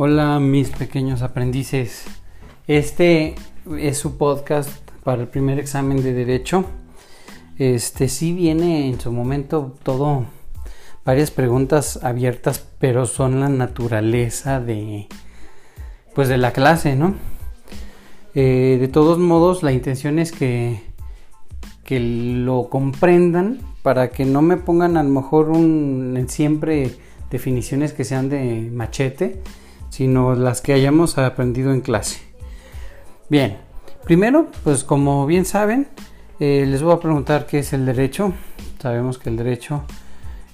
Hola mis pequeños aprendices. Este es su podcast para el primer examen de derecho. Este sí viene en su momento todo varias preguntas abiertas, pero son la naturaleza de pues de la clase, ¿no? Eh, de todos modos, la intención es que que lo comprendan para que no me pongan a lo mejor un siempre definiciones que sean de machete sino las que hayamos aprendido en clase. Bien, primero, pues como bien saben, eh, les voy a preguntar qué es el derecho. Sabemos que el derecho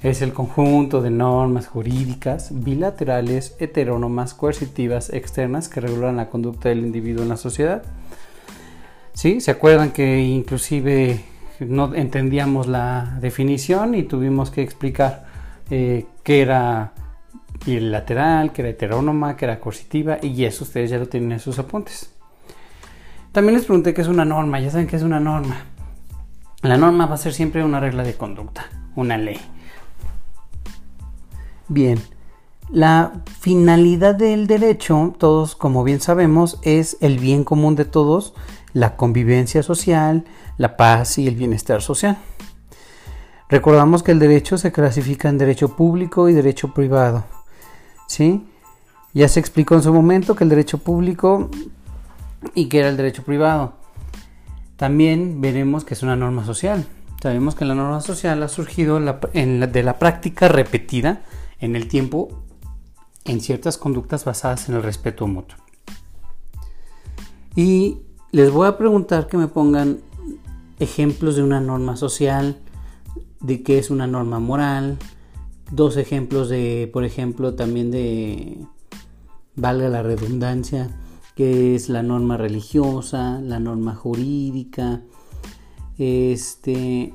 es el conjunto de normas jurídicas bilaterales, heterónomas, coercitivas, externas que regulan la conducta del individuo en la sociedad. ¿Sí? ¿Se acuerdan que inclusive no entendíamos la definición y tuvimos que explicar eh, qué era bilateral, que era heterónoma, que era coercitiva, y eso ustedes ya lo tienen en sus apuntes. También les pregunté qué es una norma, ya saben qué es una norma. La norma va a ser siempre una regla de conducta, una ley. Bien, la finalidad del derecho, todos como bien sabemos, es el bien común de todos, la convivencia social, la paz y el bienestar social. Recordamos que el derecho se clasifica en derecho público y derecho privado. ¿Sí? Ya se explicó en su momento que el derecho público y que era el derecho privado. También veremos que es una norma social. Sabemos que la norma social ha surgido de la práctica repetida en el tiempo en ciertas conductas basadas en el respeto mutuo. Y les voy a preguntar que me pongan ejemplos de una norma social, de qué es una norma moral, dos ejemplos de, por ejemplo, también de, valga la redundancia, que es la norma religiosa, la norma jurídica, este,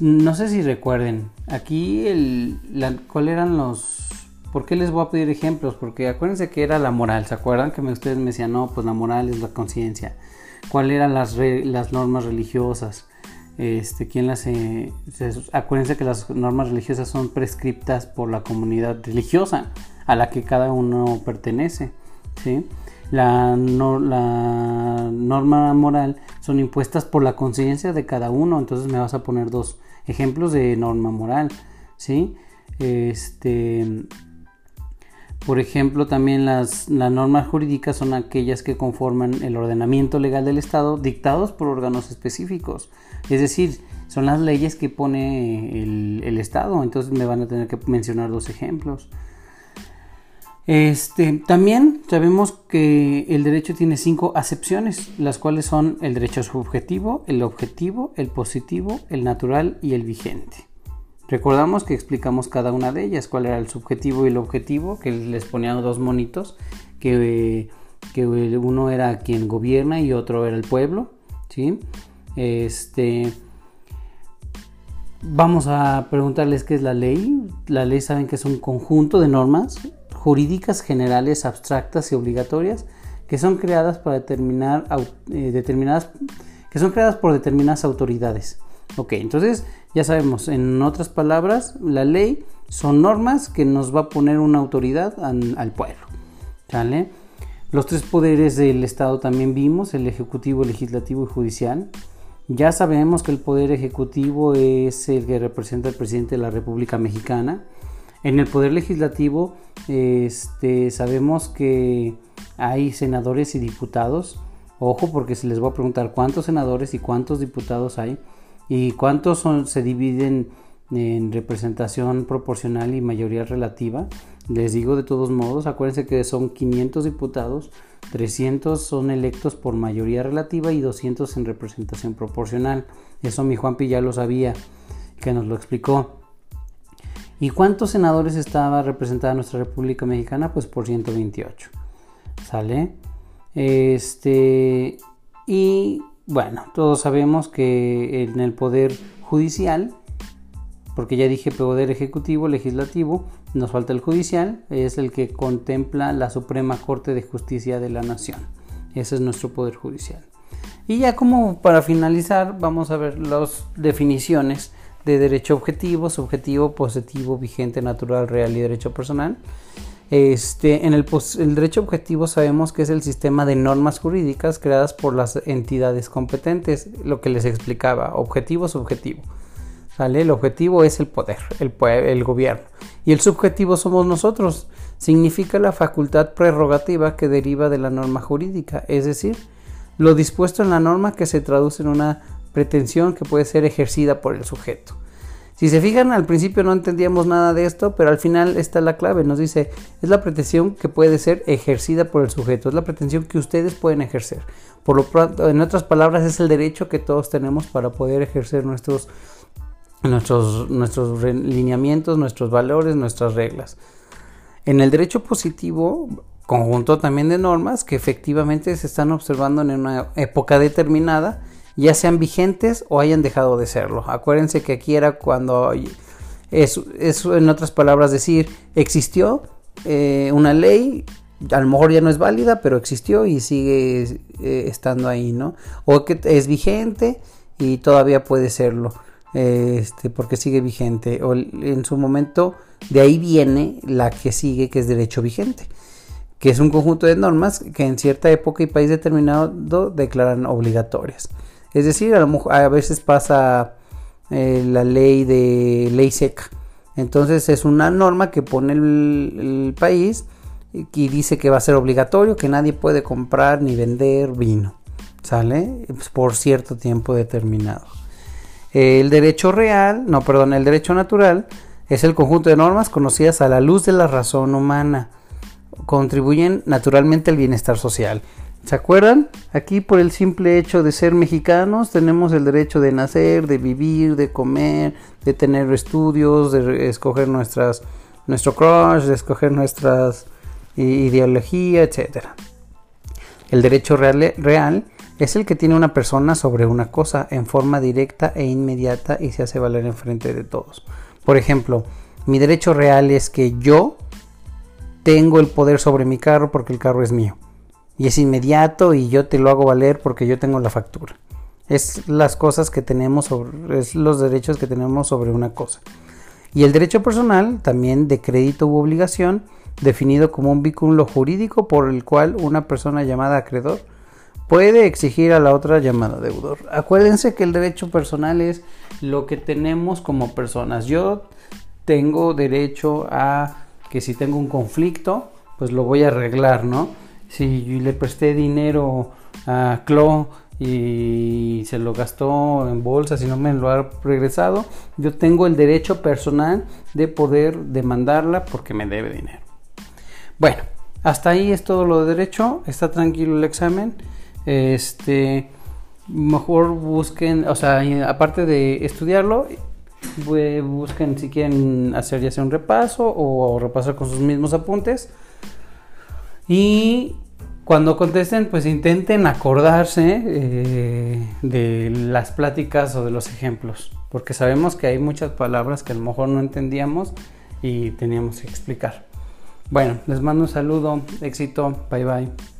no sé si recuerden, aquí el, la, ¿cuál eran los, por qué les voy a pedir ejemplos? Porque acuérdense que era la moral, ¿se acuerdan que ustedes me decían, no, pues la moral es la conciencia? ¿Cuáles eran las, las normas religiosas? Este, ¿quién las, eh, acuérdense que las normas religiosas son prescriptas por la comunidad religiosa a la que cada uno pertenece, ¿sí? La, la norma moral son impuestas por la conciencia de cada uno, entonces me vas a poner dos ejemplos de norma moral, ¿sí? Este, por ejemplo, también las, normas jurídicas son aquellas que conforman el ordenamiento legal del Estado dictados por órganos específicos. Es decir, son las leyes que pone el, Estado. Entonces me van a tener que mencionar dos ejemplos. Este, también sabemos que el derecho tiene cinco acepciones, las cuales son el derecho subjetivo, el objetivo, el positivo, el natural y el vigente. Recordamos que explicamos cada una de ellas, cuál era el subjetivo y el objetivo, que les ponían dos monitos, que, que uno era quien gobierna y otro era el pueblo, ¿sí? Este, vamos a preguntarles qué es la ley. La ley saben que es un conjunto de normas jurídicas generales, abstractas y obligatorias que son creadas para determinar eh, determinadas que son creadas por determinadas autoridades. Ok, entonces ya sabemos, en otras palabras, la ley son normas que nos va a poner una autoridad al, pueblo. ¿Sale? Los tres poderes del Estado también vimos, el ejecutivo, legislativo y judicial. Ya sabemos que el poder ejecutivo es el que representa al presidente de la República Mexicana. En el poder legislativo este, sabemos que hay senadores y diputados. Ojo porque se les voy a preguntar cuántos senadores y cuántos diputados hay y cuántos son, se dividen en representación proporcional y mayoría relativa. Les digo de todos modos, acuérdense que son 500 diputados, 300 son electos por mayoría relativa y 200 en representación proporcional. Eso mi Juanpi ya lo sabía, que nos lo explicó. ¿Y cuántos senadores estaba representada nuestra República Mexicana? Pues por 128. ¿Sale? Este. Y bueno, todos sabemos que en el poder judicial porque ya dije poder ejecutivo, legislativo, nos falta el judicial, es el que contempla la Suprema Corte de Justicia de la Nación. Ese es nuestro poder judicial. Y ya como para finalizar, vamos a ver las definiciones de derecho objetivo, subjetivo, positivo, vigente, natural, real y derecho personal. Este, en el, derecho objetivo sabemos que es el sistema de normas jurídicas creadas por las entidades competentes, lo que les explicaba, objetivo, subjetivo. El objetivo es el poder, el, el gobierno. Y el subjetivo somos nosotros. Significa la facultad prerrogativa que deriva de la norma jurídica, es decir, lo dispuesto en la norma que se traduce en una pretensión que puede ser ejercida por el sujeto. Si se fijan, al principio no entendíamos nada de esto, pero al final está la clave. Nos dice, es la pretensión que puede ser ejercida por el sujeto, es la pretensión que ustedes pueden ejercer. Por lo pronto, en otras palabras, es el derecho que todos tenemos para poder ejercer nuestros, nuestros, nuestros lineamientos, nuestros valores, nuestras reglas. En el derecho positivo, conjunto también de normas que efectivamente se están observando en una época determinada ya sean vigentes o hayan dejado de serlo. Acuérdense que aquí era cuando es, en otras palabras decir, existió eh, una ley, a lo mejor ya no es válida, pero existió y sigue eh, estando ahí, ¿no? O que es vigente y todavía puede serlo, este, porque sigue vigente. O en su momento, de ahí viene la que sigue, que es derecho vigente, que es un conjunto de normas que en cierta época y país determinado declaran obligatorias. Es decir, a, veces pasa eh, la ley de ley seca. Entonces es una norma que pone el, país y dice que va a ser obligatorio, que nadie puede comprar ni vender vino. ¿Sale? Pues, por cierto tiempo determinado. El derecho real, no, perdón, el derecho natural es el conjunto de normas conocidas a la luz de la razón humana. Contribuyen naturalmente al bienestar social. ¿Se acuerdan? Aquí por el simple hecho de ser mexicanos tenemos el derecho de nacer, de vivir, de comer, de tener estudios, de escoger nuestras, nuestro crush, de escoger nuestras ideología, etc. El derecho real, real es el que tiene una persona sobre una cosa en forma directa e inmediata y se hace valer en frente de todos. Por ejemplo, mi derecho real es que yo tengo el poder sobre mi carro porque el carro es mío y es inmediato y yo te lo hago valer porque yo tengo la factura. Es las cosas que tenemos sobre, es los derechos que tenemos sobre una cosa. Y el derecho personal, también de crédito u obligación, definido como un vínculo jurídico por el cual una persona llamada acreedor puede exigir a la otra llamada deudor. Acuérdense que el derecho personal es lo que tenemos como personas. Yo tengo derecho a que si tengo un conflicto, pues lo voy a arreglar, ¿no? Si le presté dinero a Clo y se lo gastó en bolsas y no me lo ha regresado, yo tengo el derecho personal de poder demandarla porque me debe dinero. Bueno, hasta ahí es todo lo de derecho, está tranquilo el examen. Este, mejor busquen, o sea, aparte de estudiarlo, busquen si quieren hacer ya sea un repaso o repasar con sus mismos apuntes y cuando contesten, pues intenten acordarse eh, de las pláticas o de los ejemplos, porque sabemos que hay muchas palabras que a lo mejor no entendíamos y teníamos que explicar. Bueno, les mando un saludo, éxito, bye bye.